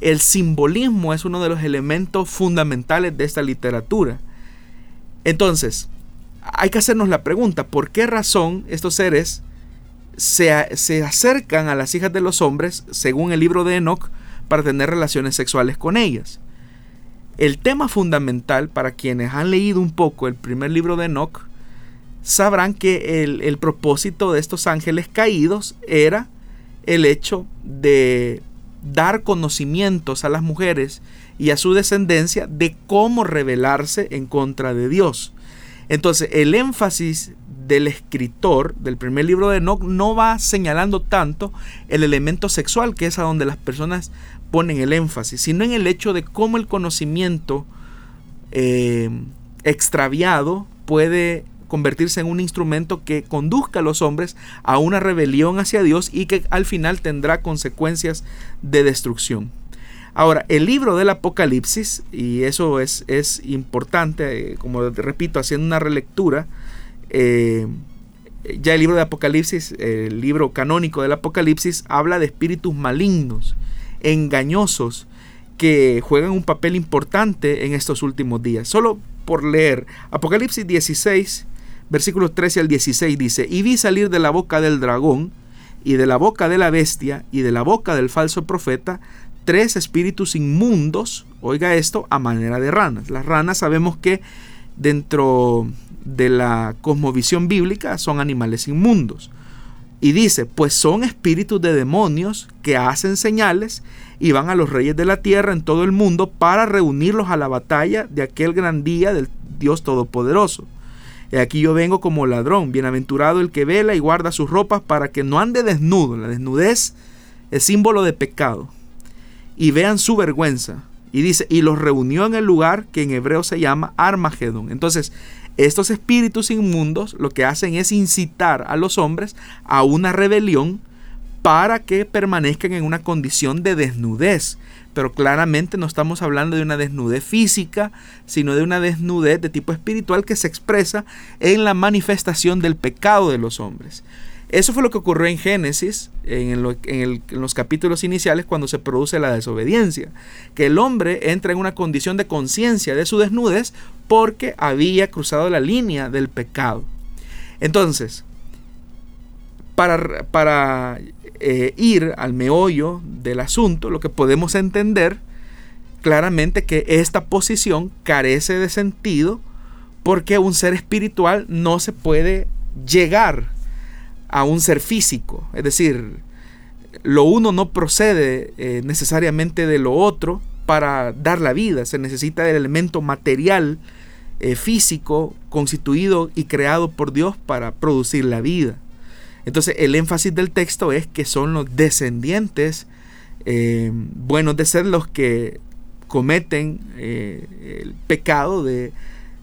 el simbolismo es uno de los elementos fundamentales de esta literatura. Entonces, hay que hacernos la pregunta, ¿por qué razón estos seres se, se, acercan a las hijas de los hombres, según el libro de Enoch, para tener relaciones sexuales con ellas? El tema fundamental para quienes han leído un poco el primer libro de Enoch, sabrán que el, el propósito de estos ángeles caídos era el hecho de dar conocimientos a las mujeres y a su descendencia de cómo rebelarse en contra de Dios. Entonces, el énfasis del escritor del primer libro de Enoch no va señalando tanto el elemento sexual, que es a donde las personas ponen el énfasis, sino en el hecho de cómo el conocimiento eh, extraviado puede convertirse en un instrumento que conduzca a los hombres a una rebelión hacia Dios y que al final tendrá consecuencias de destrucción. Ahora, el libro del Apocalipsis, y eso es, es importante, eh, como repito, haciendo una relectura, eh, ya el libro de Apocalipsis, el libro canónico del Apocalipsis, habla de espíritus malignos, engañosos, que juegan un papel importante en estos últimos días. Solo por leer Apocalipsis 16, versículos 13 al 16 dice, y vi salir de la boca del dragón, y de la boca de la bestia, y de la boca del falso profeta, tres espíritus inmundos, oiga esto, a manera de ranas. Las ranas sabemos que dentro de la cosmovisión bíblica son animales inmundos. Y dice, pues son espíritus de demonios que hacen señales y van a los reyes de la tierra en todo el mundo para reunirlos a la batalla de aquel gran día del Dios Todopoderoso. Y aquí yo vengo como ladrón, bienaventurado el que vela y guarda sus ropas para que no ande desnudo. La desnudez es símbolo de pecado y vean su vergüenza. Y dice, y los reunió en el lugar que en hebreo se llama Armagedón. Entonces, estos espíritus inmundos lo que hacen es incitar a los hombres a una rebelión para que permanezcan en una condición de desnudez. Pero claramente no estamos hablando de una desnudez física, sino de una desnudez de tipo espiritual que se expresa en la manifestación del pecado de los hombres. Eso fue lo que ocurrió en Génesis, en, los capítulos iniciales, cuando se produce la desobediencia. Que el hombre entra en una condición de conciencia de su desnudez porque había cruzado la línea del pecado. Entonces, para, eh, ir al meollo del asunto, lo que podemos entender claramente que esta posición carece de sentido porque un ser espiritual no se puede llegar a un ser físico. Es decir, lo uno no procede eh, necesariamente de lo otro para dar la vida. Se necesita el elemento material eh, físico constituido y creado por Dios para producir la vida. Entonces el énfasis del texto es que son los descendientes eh, buenos de ser los que cometen el pecado de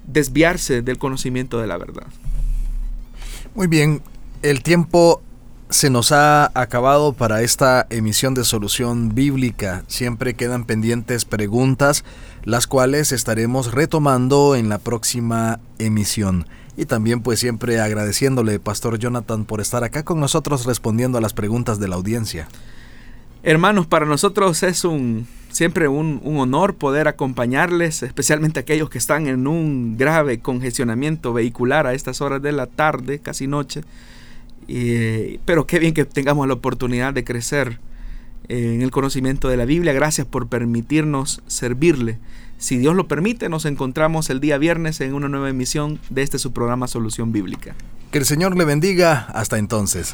desviarse del conocimiento de la verdad. Muy bien, el tiempo se nos ha acabado para esta emisión de Solución Bíblica. Siempre quedan pendientes preguntas, las cuales estaremos retomando en la próxima emisión. Y también pues siempre agradeciéndole, Pastor Jonathan, por estar acá con nosotros respondiendo a las preguntas de la audiencia. Hermanos, para nosotros es un siempre un, honor poder acompañarles, especialmente aquellos que están en un grave congestionamiento vehicular a estas horas de la tarde, casi noche. Pero qué bien que tengamos la oportunidad de crecer en el conocimiento de la Biblia. Gracias por permitirnos servirle. Si Dios lo permite, nos encontramos el día viernes en una nueva emisión de este su programa Solución Bíblica. Que el Señor le bendiga. Hasta entonces.